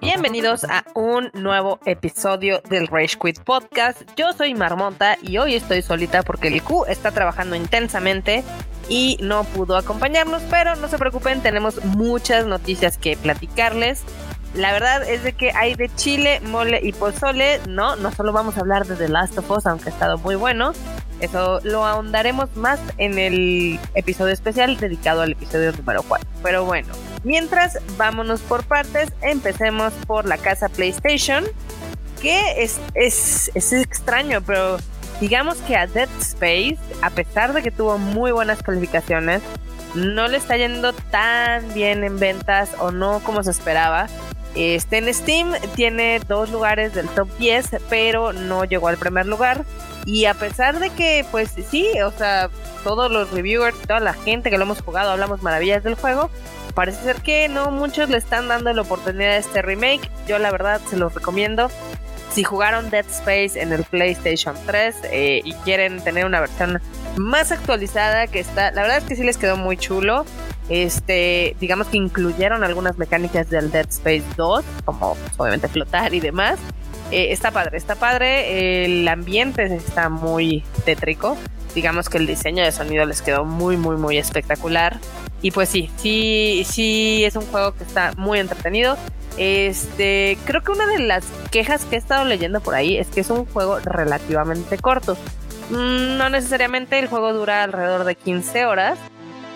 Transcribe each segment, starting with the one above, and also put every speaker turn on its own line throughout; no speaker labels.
Bienvenidos a un nuevo episodio del Rage Quit Podcast. Yo soy Marmonta y hoy estoy solita porque el Q está trabajando intensamente y no pudo acompañarnos, pero no se preocupen, tenemos muchas noticias que platicarles. La verdad es de que hay de chile, mole y pozole, no, no solo vamos a hablar de The Last of Us, aunque ha estado muy bueno, eso lo ahondaremos más en el episodio especial dedicado al episodio número 4. Pero bueno, mientras vámonos por partes, empecemos por la casa PlayStation, que es, es, es extraño, pero digamos que a Dead Space, a pesar de que tuvo muy buenas calificaciones, no le está yendo tan bien en ventas o no como se esperaba. Este en Steam tiene dos lugares del top 10, pero no llegó al primer lugar. Y a pesar de que, pues sí, o sea, todos los reviewers, toda la gente que lo hemos jugado, hablamos maravillas del juego, parece ser que no muchos le están dando la oportunidad a este remake. Yo la verdad se los recomiendo. Si jugaron Dead Space en el PlayStation 3 eh, y quieren tener una versión más actualizada que está, la verdad es que sí les quedó muy chulo. Este, digamos que incluyeron algunas mecánicas del Dead Space 2, como pues, obviamente flotar y demás. Eh, está padre, está padre. El ambiente está muy tétrico. Digamos que el diseño de sonido les quedó muy, muy, muy espectacular. Y pues sí, sí, sí es un juego que está muy entretenido. Este, creo que una de las quejas que he estado leyendo por ahí es que es un juego relativamente corto. Mm, no necesariamente el juego dura alrededor de 15 horas,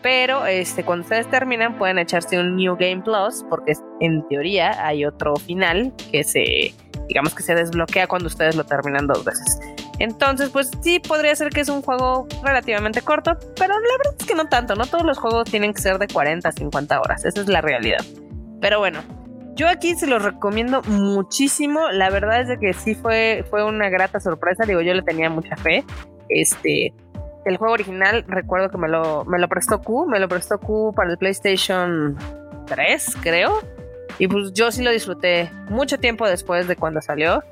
pero este, cuando ustedes terminan pueden echarse un New Game Plus, porque en teoría hay otro final que se, digamos que se desbloquea cuando ustedes lo terminan dos veces. Entonces, pues sí, podría ser que es un juego relativamente corto, pero la verdad es que no tanto, no todos los juegos tienen que ser de 40 a 50 horas, esa es la realidad. Pero bueno, yo aquí se los recomiendo muchísimo. La verdad es de que sí fue, fue una grata sorpresa. Digo, yo le tenía mucha fe. Este, el juego original, recuerdo que me lo, me lo prestó Q, me lo prestó Q para el PlayStation 3, creo. Y pues yo sí lo disfruté mucho tiempo después de cuando salió.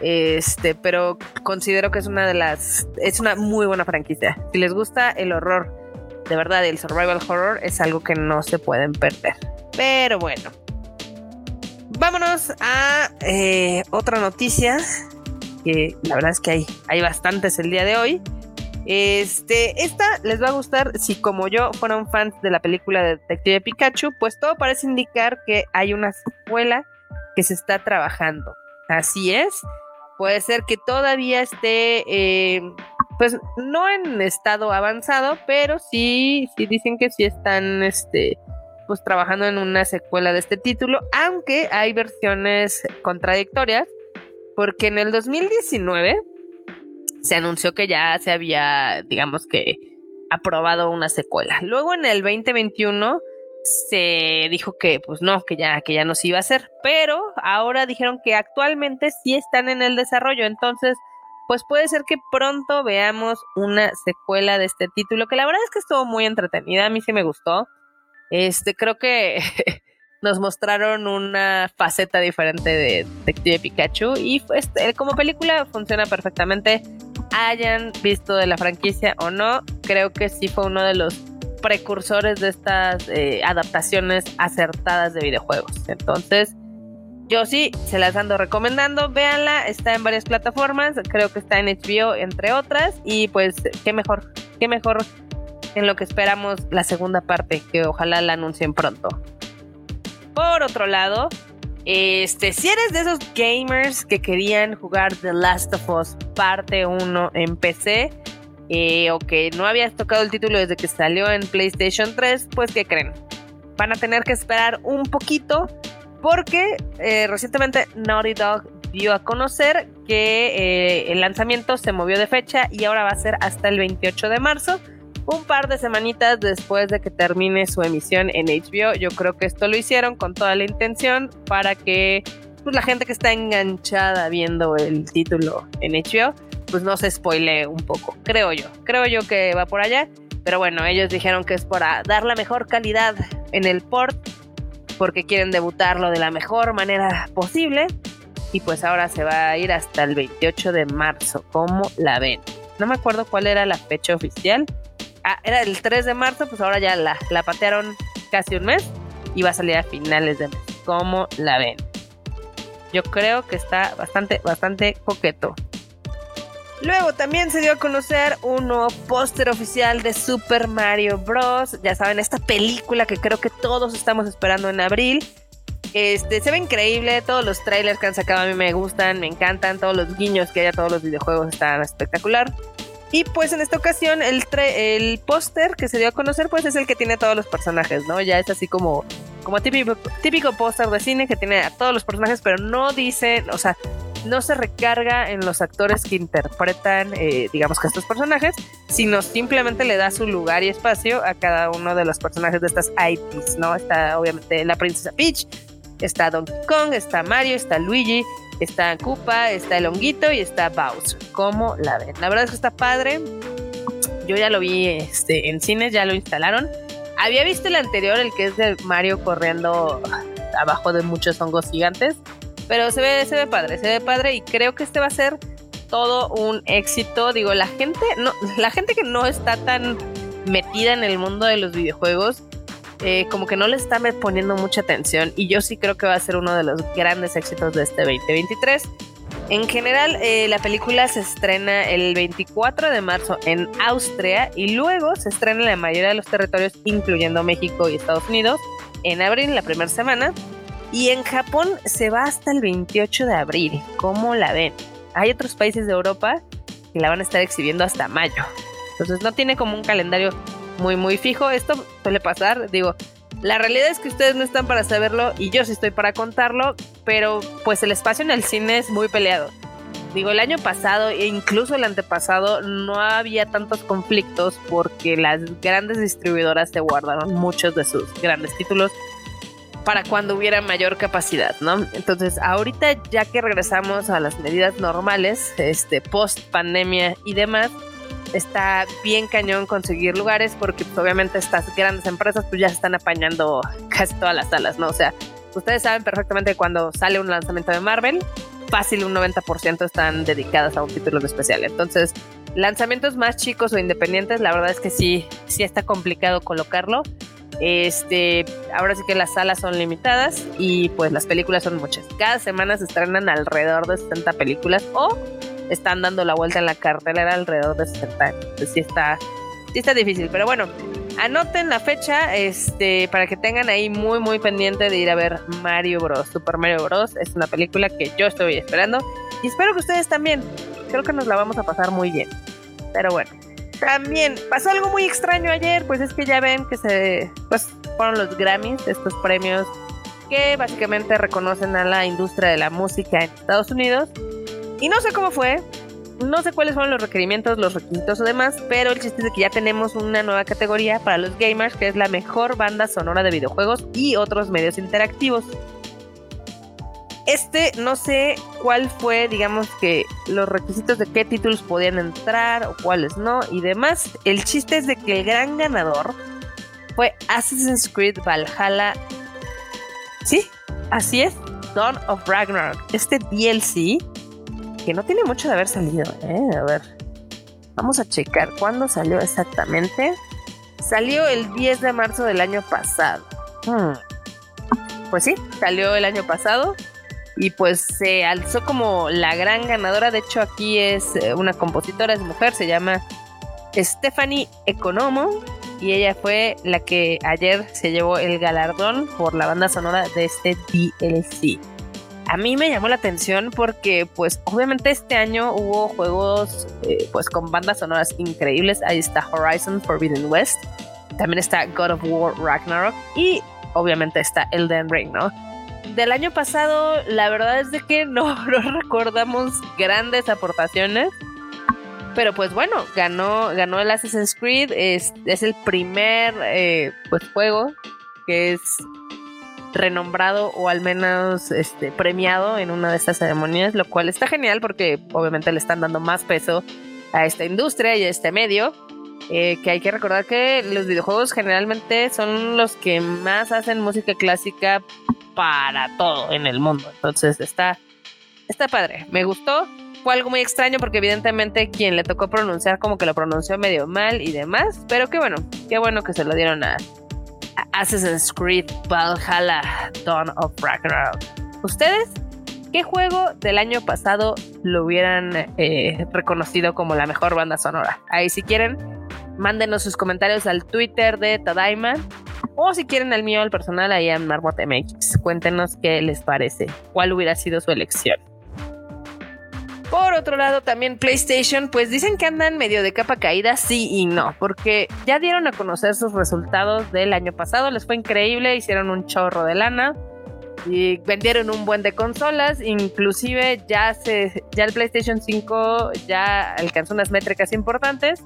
Este, pero considero que es una de las. Es una muy buena franquicia. Si les gusta el horror, de verdad, el survival horror, es algo que no se pueden perder. Pero bueno, vámonos a eh, otra noticia. Que la verdad es que hay, hay bastantes el día de hoy. Este, esta les va a gustar si como yo fueron fans de la película de Detective Pikachu, pues todo parece indicar que hay una secuela que se está trabajando. Así es, puede ser que todavía esté, eh, pues no en estado avanzado, pero sí, sí dicen que sí están, este, pues trabajando en una secuela de este título, aunque hay versiones contradictorias, porque en el 2019 se anunció que ya se había, digamos que, aprobado una secuela. Luego en el 2021 se dijo que pues no, que ya, que ya no se iba a hacer, pero ahora dijeron que actualmente sí están en el desarrollo, entonces pues puede ser que pronto veamos una secuela de este título, que la verdad es que estuvo muy entretenida, a mí sí me gustó. Este, creo que nos mostraron una faceta diferente de Detective Pikachu y este, como película funciona perfectamente. Hayan visto de la franquicia o no, creo que sí fue uno de los precursores de estas eh, adaptaciones acertadas de videojuegos. Entonces, yo sí, se las ando recomendando, véanla, está en varias plataformas, creo que está en HBO entre otras y pues qué mejor, qué mejor en lo que esperamos la segunda parte, que ojalá la anuncien pronto. Por otro lado, este, si eres de esos gamers que querían jugar The Last of Us parte 1 en PC, eh, o que no habías tocado el título desde que salió en PlayStation 3, pues ¿qué creen? Van a tener que esperar un poquito porque eh, recientemente Naughty Dog dio a conocer que eh, el lanzamiento se movió de fecha y ahora va a ser hasta el 28 de marzo un par de semanitas después de que termine su emisión en HBO. Yo creo que esto lo hicieron con toda la intención para que pues, la gente que está enganchada viendo el título en HBO, pues no se spoile un poco, creo yo. Creo yo que va por allá. Pero bueno, ellos dijeron que es para dar la mejor calidad en el port, porque quieren debutarlo de la mejor manera posible. y pues ahora se va a ir hasta el 28 de marzo. ¿Cómo la ven? No me acuerdo cuál era la fecha oficial. Ah, era el 3 de marzo, pues ahora ya la, la patearon casi un mes y va a salir a finales de mes. ¿Cómo la ven? Yo creo que está bastante, bastante coqueto. Luego también se dio a conocer un nuevo póster oficial de Super Mario Bros. Ya saben, esta película que creo que todos estamos esperando en abril. Este, se ve increíble, todos los trailers que han sacado a mí me gustan, me encantan, todos los guiños que hay a todos los videojuegos están espectacular. Y pues en esta ocasión el, el póster que se dio a conocer pues es el que tiene todos los personajes, ¿no? Ya es así como, como típico, típico póster de cine que tiene a todos los personajes, pero no dice, o sea, no se recarga en los actores que interpretan, eh, digamos que estos personajes, sino simplemente le da su lugar y espacio a cada uno de los personajes de estas IPs, ¿no? Está obviamente la princesa Peach, está Donkey Kong, está Mario, está Luigi, está Koopa, está el honguito y está Bowser. ¿Cómo la ven? La verdad es que está padre. Yo ya lo vi este, en cines, ya lo instalaron. Había visto el anterior, el que es de Mario corriendo abajo de muchos hongos gigantes. Pero se ve, se ve padre, se ve padre y creo que este va a ser todo un éxito. Digo, la gente, no, la gente que no está tan metida en el mundo de los videojuegos, eh, como que no le está poniendo mucha atención. Y yo sí creo que va a ser uno de los grandes éxitos de este 2023. En general, eh, la película se estrena el 24 de marzo en Austria y luego se estrena en la mayoría de los territorios, incluyendo México y Estados Unidos, en abril, la primera semana. Y en Japón se va hasta el 28 de abril. ¿Cómo la ven? Hay otros países de Europa que la van a estar exhibiendo hasta mayo. Entonces no tiene como un calendario muy, muy fijo. Esto suele pasar. Digo, la realidad es que ustedes no están para saberlo y yo sí estoy para contarlo, pero pues el espacio en el cine es muy peleado. Digo, el año pasado e incluso el antepasado no había tantos conflictos porque las grandes distribuidoras se guardaron muchos de sus grandes títulos para cuando hubiera mayor capacidad, ¿no? Entonces, ahorita ya que regresamos a las medidas normales, este, post pandemia y demás, está bien cañón conseguir lugares porque pues, obviamente estas grandes empresas pues ya se están apañando casi todas las salas, ¿no? O sea, ustedes saben perfectamente que cuando sale un lanzamiento de Marvel, fácil un 90% están dedicadas a un título especial. Entonces, lanzamientos más chicos o independientes, la verdad es que sí, sí está complicado colocarlo. Este, ahora sí que las salas son limitadas y pues las películas son muchas. Cada semana se estrenan alrededor de 60 películas o están dando la vuelta en la cartelera alrededor de 60. Entonces sí está, sí está difícil, pero bueno, anoten la fecha este, para que tengan ahí muy muy pendiente de ir a ver Mario Bros. Super Mario Bros. Es una película que yo estoy esperando y espero que ustedes también. Creo que nos la vamos a pasar muy bien. Pero bueno. También pasó algo muy extraño ayer, pues es que ya ven que se pues fueron los Grammys, estos premios que básicamente reconocen a la industria de la música en Estados Unidos. Y no sé cómo fue, no sé cuáles fueron los requerimientos, los requisitos o demás, pero el chiste es que ya tenemos una nueva categoría para los gamers que es la mejor banda sonora de videojuegos y otros medios interactivos. Este no sé cuál fue, digamos que los requisitos de qué títulos podían entrar o cuáles no y demás. El chiste es de que el gran ganador fue Assassin's Creed Valhalla. Sí, así es, Dawn of Ragnarok. Este DLC que no tiene mucho de haber salido, ¿eh? A ver, vamos a checar cuándo salió exactamente. Salió el 10 de marzo del año pasado. Hmm. Pues sí, salió el año pasado y pues se alzó como la gran ganadora. De hecho, aquí es eh, una compositora, es mujer, se llama Stephanie Economo y ella fue la que ayer se llevó el galardón por la banda sonora de este DLC. A mí me llamó la atención porque pues obviamente este año hubo juegos eh, pues con bandas sonoras increíbles. Ahí está Horizon Forbidden West, también está God of War Ragnarok y obviamente está Elden Ring, ¿no? del año pasado, la verdad es de que no, recordamos grandes aportaciones. Pero pues bueno, ganó, ganó el Assassin's Creed. Es, es el primer eh, pues, juego que es renombrado o al menos este, premiado en una de estas ceremonias, lo cual está genial porque obviamente le están dando más peso a esta industria y a este medio. Eh, que hay que recordar que los videojuegos generalmente son los que más hacen música clásica para todo en el mundo. Entonces está, está padre, me gustó. Fue algo muy extraño porque evidentemente quien le tocó pronunciar como que lo pronunció medio mal y demás, pero qué bueno, qué bueno que se lo dieron a, Assassin's Creed Valhalla Dawn of Ragnarok. ¿Ustedes qué juego del año pasado lo hubieran eh, reconocido como la mejor banda sonora? Ahí si quieren, mándenos sus comentarios al Twitter de Tadaima o si quieren el mío, el personal, ahí en Marmot MX. Cuéntenos qué les parece, cuál hubiera sido su elección. Por otro lado, también PlayStation, pues dicen que andan medio de capa caída, sí y no, porque ya dieron a conocer sus resultados del año pasado, les fue increíble, hicieron un chorro de lana y vendieron un buen de consolas, inclusive ya se ya el PlayStation 5 ya alcanzó unas métricas importantes.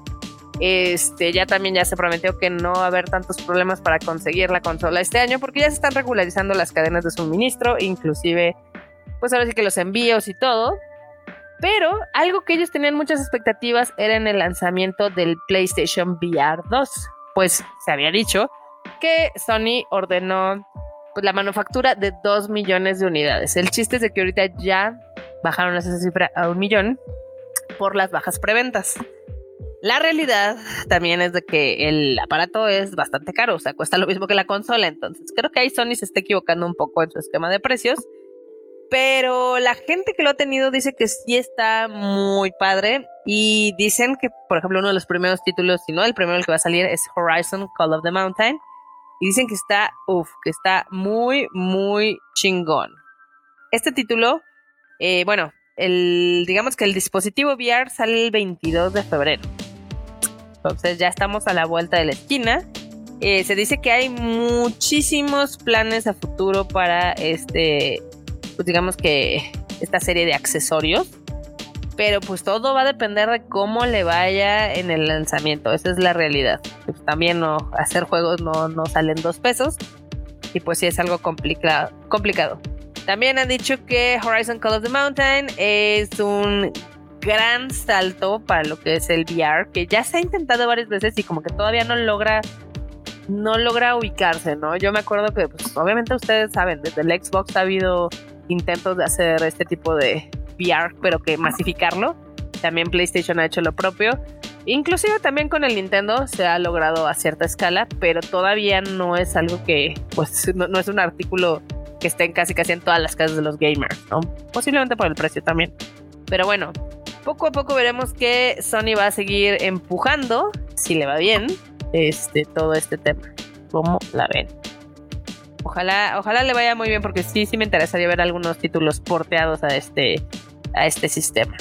Este, ya también ya se prometió que no va a haber tantos problemas para conseguir la consola este año porque ya se están regularizando las cadenas de suministro, inclusive pues ahora sí que los envíos y todo. Pero algo que ellos tenían muchas expectativas era en el lanzamiento del PlayStation VR 2. Pues se había dicho que Sony ordenó pues, la manufactura de 2 millones de unidades. El chiste es de que ahorita ya bajaron esa cifra a un millón por las bajas preventas. La realidad también es de que el aparato es bastante caro, o sea, cuesta lo mismo que la consola, entonces creo que ahí Sony se está equivocando un poco en su esquema de precios pero la gente que lo ha tenido dice que sí está muy padre. Y dicen que, por ejemplo, uno de los primeros títulos, si no el primero que va a salir, es Horizon Call of the Mountain. Y dicen que está, uff, que está muy, muy chingón. Este título, eh, bueno, el, digamos que el dispositivo VR sale el 22 de febrero. Entonces ya estamos a la vuelta de la esquina. Eh, se dice que hay muchísimos planes a futuro para este pues digamos que esta serie de accesorios. Pero pues todo va a depender de cómo le vaya en el lanzamiento. Esa es la realidad. Pues, también no, hacer juegos no, no salen dos pesos. Y pues sí es algo complicado. complicado. También han dicho que Horizon Call of the Mountain es un gran salto para lo que es el VR, que ya se ha intentado varias veces y como que todavía no logra no logra ubicarse, ¿no? Yo me acuerdo que pues obviamente ustedes saben, desde el Xbox ha habido intentos de hacer este tipo de VR, pero que masificarlo. También PlayStation ha hecho lo propio. Inclusive también con el Nintendo se ha logrado a cierta escala, pero todavía no es algo que, pues, no, es un artículo que esté casi casi en todas las casas de los gamers, ¿no? Posiblemente por el precio también. Pero bueno, poco a poco veremos que Sony va a seguir empujando, si le va bien, este, todo este tema. ¿Cómo la ven? Ojalá, ojalá le vaya muy bien porque sí, sí me interesaría ver algunos títulos porteados a este, a este sistema.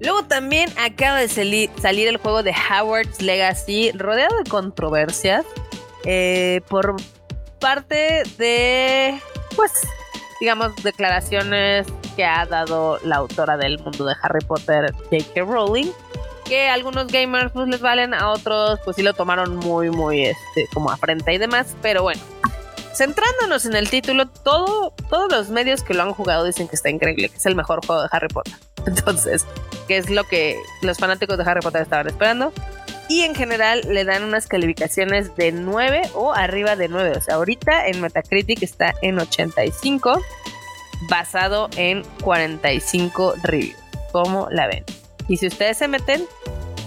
Luego también acaba de salir, el juego de Howard's Legacy, rodeado de controversias eh, por parte de, pues, digamos, declaraciones que ha dado la autora del mundo de Harry Potter, J.K. Rowling, que algunos gamers pues les valen, a otros pues sí lo tomaron muy, muy este, como afrenta y demás, pero bueno. Centrándonos en el título, todo, todos los medios que lo han jugado dicen que está increíble, que es el mejor juego de Harry Potter. Entonces, que es lo que los fanáticos de Harry Potter estaban esperando. Y en general le dan unas calificaciones de 9 o arriba de 9. O sea, ahorita en Metacritic está en 85, basado en 45 reviews. ¿Cómo la ven? Y si ustedes se meten,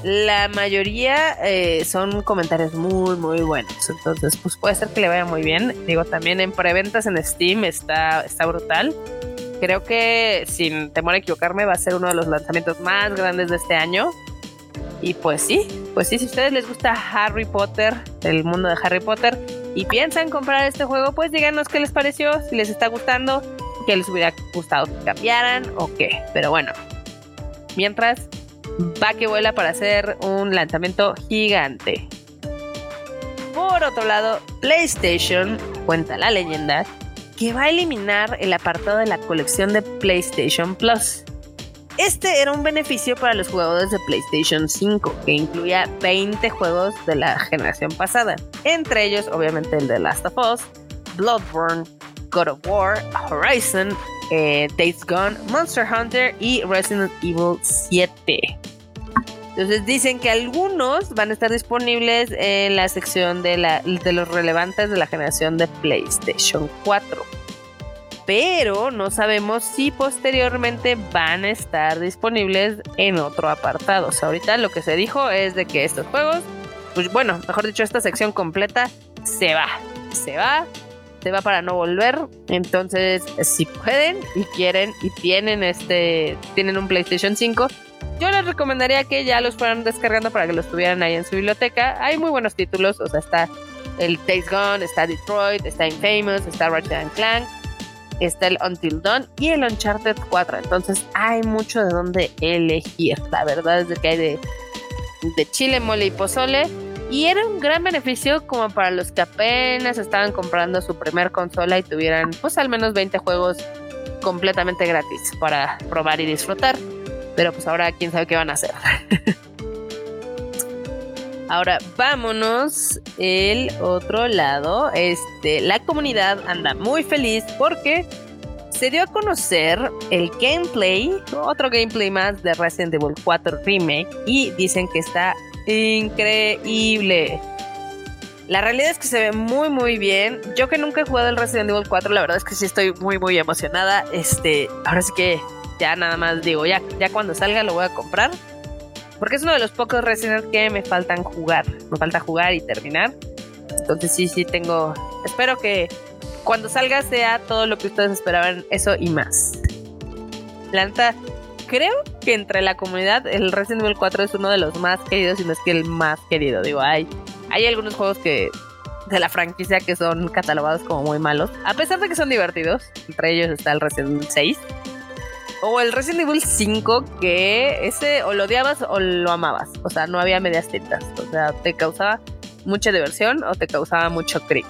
la mayoría eh, son comentarios muy, muy buenos. Entonces, pues puede ser que le vaya muy bien. Digo, también en preventas en Steam está, está brutal. Creo que, sin temor a equivocarme, va a ser uno de los lanzamientos más grandes de este año. Y pues sí, pues sí, si a ustedes les gusta Harry Potter, el mundo de Harry Potter, y piensan comprar este juego, pues díganos qué les pareció, si les está gustando, qué les hubiera gustado que cambiaran o qué. Pero bueno, mientras va que vuela para hacer un lanzamiento gigante. Por otro lado, PlayStation cuenta la leyenda que va a eliminar el apartado de la colección de PlayStation Plus. Este era un beneficio para los jugadores de PlayStation 5, que incluía 20 juegos de la generación pasada, entre ellos obviamente el de Last of Us, Bloodborne, God of War, Horizon, eh, Gone, Monster Hunter y Resident Evil 7. Entonces dicen que algunos van a estar disponibles en la sección de, la, de los relevantes de la generación de PlayStation 4. pero no sabemos si posteriormente van a estar disponibles en otro apartado. O sea, ahorita lo que se dijo es de que estos juegos, pues bueno, mejor dicho, esta sección completa se va, se va, se va para no volver. Entonces, si pueden y quieren y tienen este, tienen un PlayStation 5, yo les recomendaría que ya los fueran descargando para que los tuvieran ahí en su biblioteca. Hay muy buenos títulos, o sea, está el Days Gone, está Detroit, está Infamous, está Ratchet Clank está el Until Dawn y el Uncharted 4. Entonces hay mucho de donde elegir. La verdad es que hay de, de chile, mole y pozole. Y era un gran beneficio como para los que apenas estaban comprando su primer consola y tuvieran pues al menos 20 juegos completamente gratis para probar y disfrutar. Pero pues ahora quién sabe qué van a hacer. Ahora vámonos el otro lado. Este, la comunidad anda muy feliz porque se dio a conocer el gameplay, otro gameplay más de Resident Evil 4 Remake y dicen que está increíble. La realidad es que se ve muy muy bien. Yo que nunca he jugado el Resident Evil 4, la verdad es que sí estoy muy muy emocionada. Este, ahora sí que ya nada más digo, ya, ya cuando salga lo voy a comprar. Porque es uno de los pocos Resident que me faltan jugar. Me falta jugar y terminar. Entonces sí, sí tengo... Espero que cuando salga sea todo lo que ustedes esperaban, eso y más. Planta, creo que entre la comunidad el Resident Evil 4 es uno de los más queridos y no es que el más querido. Digo, hay, hay algunos juegos que de la franquicia que son catalogados como muy malos, a pesar de que son divertidos. Entre ellos está el Resident Evil 6 o el Resident Evil 5 que ese o lo odiabas o lo amabas. O sea, no había medias tintas. O sea, te causaba mucha diversión o te causaba mucho creep.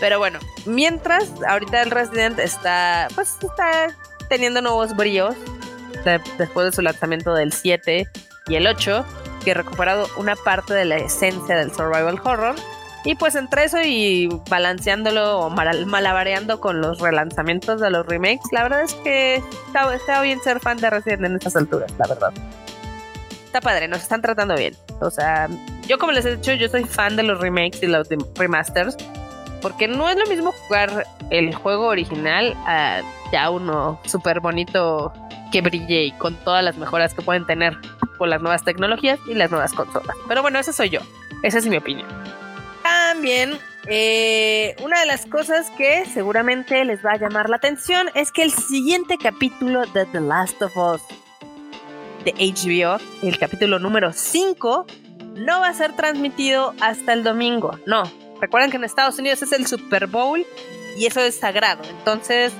Pero bueno, mientras ahorita el Resident está, pues está teniendo nuevos brillos después de su lanzamiento del 7 y el 8, que ha recuperado una parte de la esencia del survival horror y pues entre eso y balanceándolo o malabareando con los relanzamientos de los remakes, la verdad es que está, bien ser fan de Resident en estas alturas, la verdad. Está padre, nos están tratando bien. O sea, yo como les he dicho, yo soy fan de los remakes y los remasters. Porque no es lo mismo jugar el juego original a ya uno súper bonito que brille y con todas las mejoras que pueden tener con las nuevas tecnologías y las nuevas consolas. Pero bueno, esa soy yo. Esa es mi opinión. También, eh, una de las cosas que seguramente les va a llamar la atención es que el siguiente capítulo de The Last of Us de HBO, el capítulo número 5, no va a ser transmitido hasta el domingo. No, recuerden que en Estados Unidos es el Super Bowl y eso es sagrado. Entonces,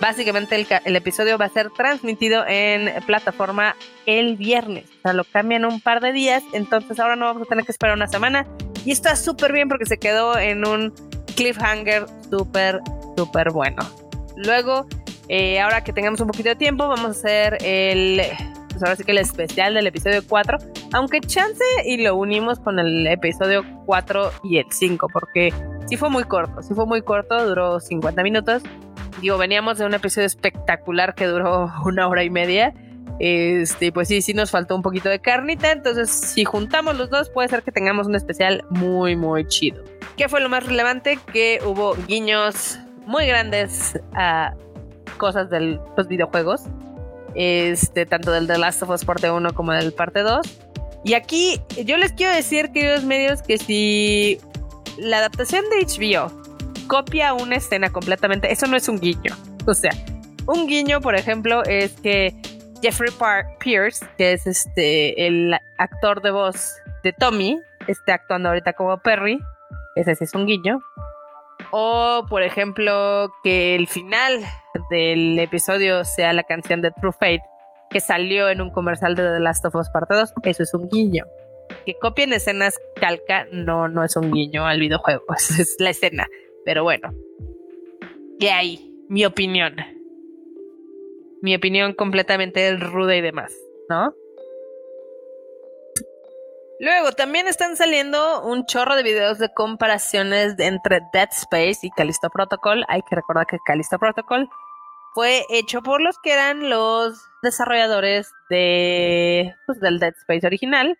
básicamente el, episodio va a ser transmitido en plataforma el viernes. O sea, lo cambian un par de días. Entonces ahora no vamos a tener que esperar una semana, y está súper bien porque se quedó en un cliffhanger súper, súper bueno. Luego, eh, ahora que tengamos un poquito de tiempo, vamos a hacer el, pues ahora sí que el especial del episodio 4. Aunque chance y lo unimos con el episodio 4 y el 5, porque sí fue muy corto, sí fue muy corto, duró 50 minutos. Digo, veníamos de un episodio espectacular que duró una hora y media. Este, pues sí, sí nos faltó un poquito de carnita. Entonces, si juntamos los dos, puede ser que tengamos un especial muy, muy chido. ¿Qué fue lo más relevante? Que hubo guiños muy grandes a cosas de los videojuegos. Este, tanto del The Last of Us parte 1 como del parte 2. Y aquí yo les quiero decir, queridos medios, que si la adaptación de HBO copia una escena completamente, eso no es un guiño. O sea, un guiño, por ejemplo, es que Jeffrey Pierce, que es este el actor de voz de Tommy, está actuando ahorita como Perry. Ese sí es un guiño. O, por ejemplo, que el final del episodio sea la canción de True Fate, que salió en un comercial de The Last of Us Parte 2. Eso es un guiño. Que copien escenas calca, no, no es un guiño al videojuego. es la escena. Pero bueno. De ahí, mi opinión mi opinión completamente ruda y demás, ¿no? Luego, también están saliendo un chorro de videos de comparaciones entre Dead Space y Callisto Protocol. Hay que recordar que Callisto Protocol fue hecho por los que eran los desarrolladores de, pues, del Dead Space original.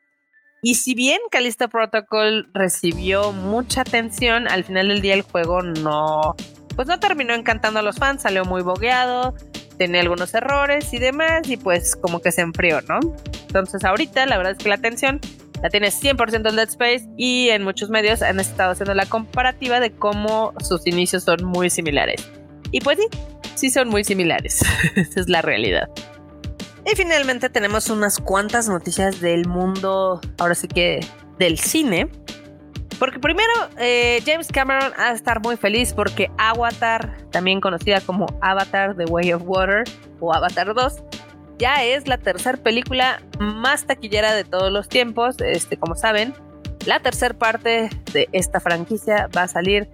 Y si bien Callisto Protocol recibió mucha atención, al final del día el juego no, pues no terminó encantando a los fans, salió muy bogueado, tenía algunos errores y demás, y pues como que se enfrió, ¿no? Entonces ahorita la verdad es que la atención la tiene 100% en Dead Space y en muchos medios han estado haciendo la comparativa de cómo sus inicios son muy similares. Y pues sí, sí son muy similares. Esa es la realidad. Y finalmente tenemos unas cuantas noticias del mundo, ahora sí que del cine. Porque primero, eh, James Cameron ha de estar muy feliz porque Avatar, también conocida como Avatar The Way of Water o Avatar 2, ya es la tercera película más taquillera de todos los tiempos. Este, como saben, la tercera parte de esta franquicia va a salir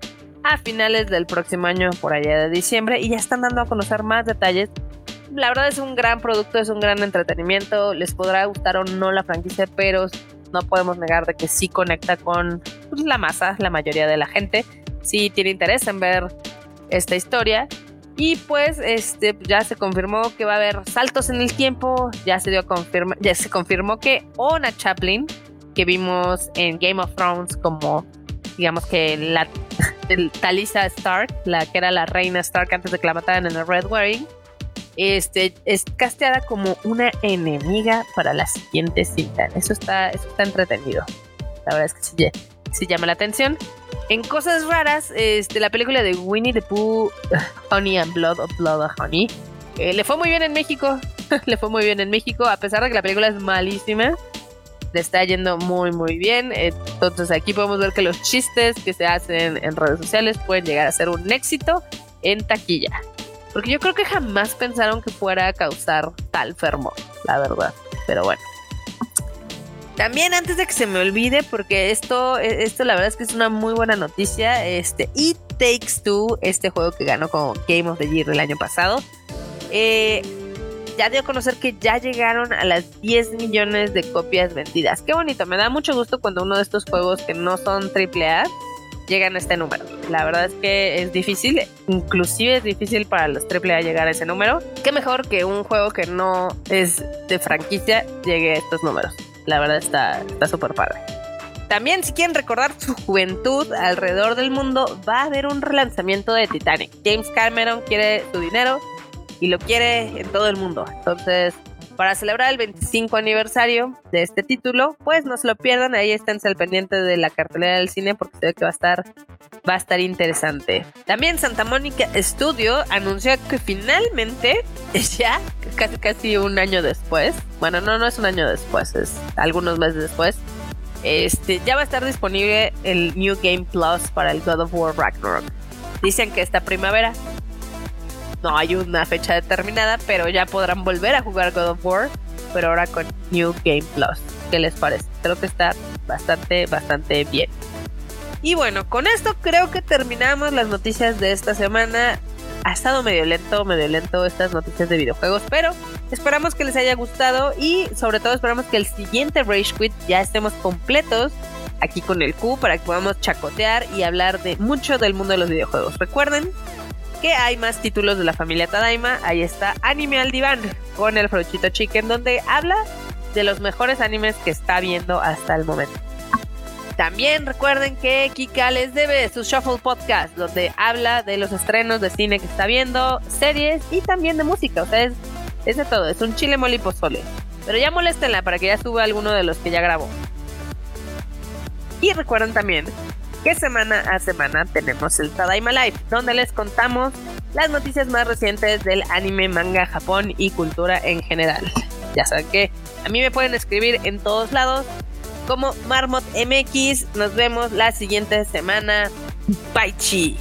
a finales del próximo año, por allá de diciembre, y ya están dando a conocer más detalles. La verdad es un gran producto, es un gran entretenimiento. Les podrá gustar o no la franquicia, pero no podemos negar de que sí conecta con pues, la masa, la mayoría de la gente. Sí tiene interés en ver esta historia. Y pues este ya se confirmó que va a haber saltos en el tiempo, ya se dio confirma, ya se confirmó que Ona Chaplin, que vimos en Game of Thrones como digamos que la Talisa Stark, la que era la reina Stark antes de que la mataran en el Red Wedding, este, es casteada como una enemiga para la siguiente cinta. Eso está, eso está entretenido. La verdad es que sí, sí llama la atención. En cosas raras, este, la película de Winnie the Pooh, Honey and Blood of Blood of Honey, eh, le fue muy bien en México. le fue muy bien en México, a pesar de que la película es malísima. Le está yendo muy, muy bien. Entonces aquí podemos ver que los chistes que se hacen en redes sociales pueden llegar a ser un éxito en taquilla. Porque yo creo que jamás pensaron que fuera a causar tal fermo, la verdad. Pero bueno. También antes de que se me olvide, porque esto, e, esto la verdad es que es una muy buena noticia. Este, It Takes Two, este juego que ganó como Game of the Year el año pasado, eh, ya dio a conocer que ya llegaron a las 10 millones de copias vendidas. Qué bonito, me da mucho gusto cuando uno de estos juegos que no son AAA llegan a este número. La verdad es que es difícil, inclusive es difícil para los AAA llegar a ese número. Qué mejor que un juego que no es de franquicia llegue a estos números la verdad está súper padre. También si quieren recordar su juventud alrededor del mundo, va a haber un relanzamiento de Titanic. James Cameron quiere su dinero y lo quiere en todo el mundo. Entonces, para celebrar el 25 aniversario de este título, pues no se lo pierdan, ahí esténse al pendiente de la cartelera del cine porque ve que va a estar va a estar interesante. También Santa Mónica Studio anunció que finalmente ya casi casi un año después, bueno, no no es un año después, es algunos meses después. Este, ya va a estar disponible el New Game Plus para el God of War Ragnarok. Dicen que esta primavera no hay una fecha determinada, pero ya podrán volver a jugar God of War, pero ahora con New Game Plus. ¿Qué les parece? Creo que está bastante, bastante bien. Y bueno, con esto creo que terminamos las noticias de esta semana. Ha estado medio lento, medio lento estas noticias de videojuegos, pero esperamos que les haya gustado y sobre todo esperamos que el siguiente Rage Quit ya estemos completos aquí con el Q para que podamos chacotear y hablar de mucho del mundo de los videojuegos. Recuerden que hay más títulos de la familia Tadaima. Ahí está Anime al Diván con el Frochito Chicken, donde habla de los mejores animes que está viendo hasta el momento. También recuerden que Kika les debe su Shuffle Podcast, donde habla de los estrenos de cine que está viendo, series y también de música. O sea, es, de todo, es un chile moli pozole. Pero ya moléstenla para que ya suba alguno de los que ya grabó. Y recuerden también que semana a semana tenemos el Tadaima Live, donde les contamos las noticias más recientes del anime, manga, Japón y cultura en general. Ya saben que a mí me pueden escribir en todos lados como Marmot MX. Nos vemos la siguiente semana. Bye chi.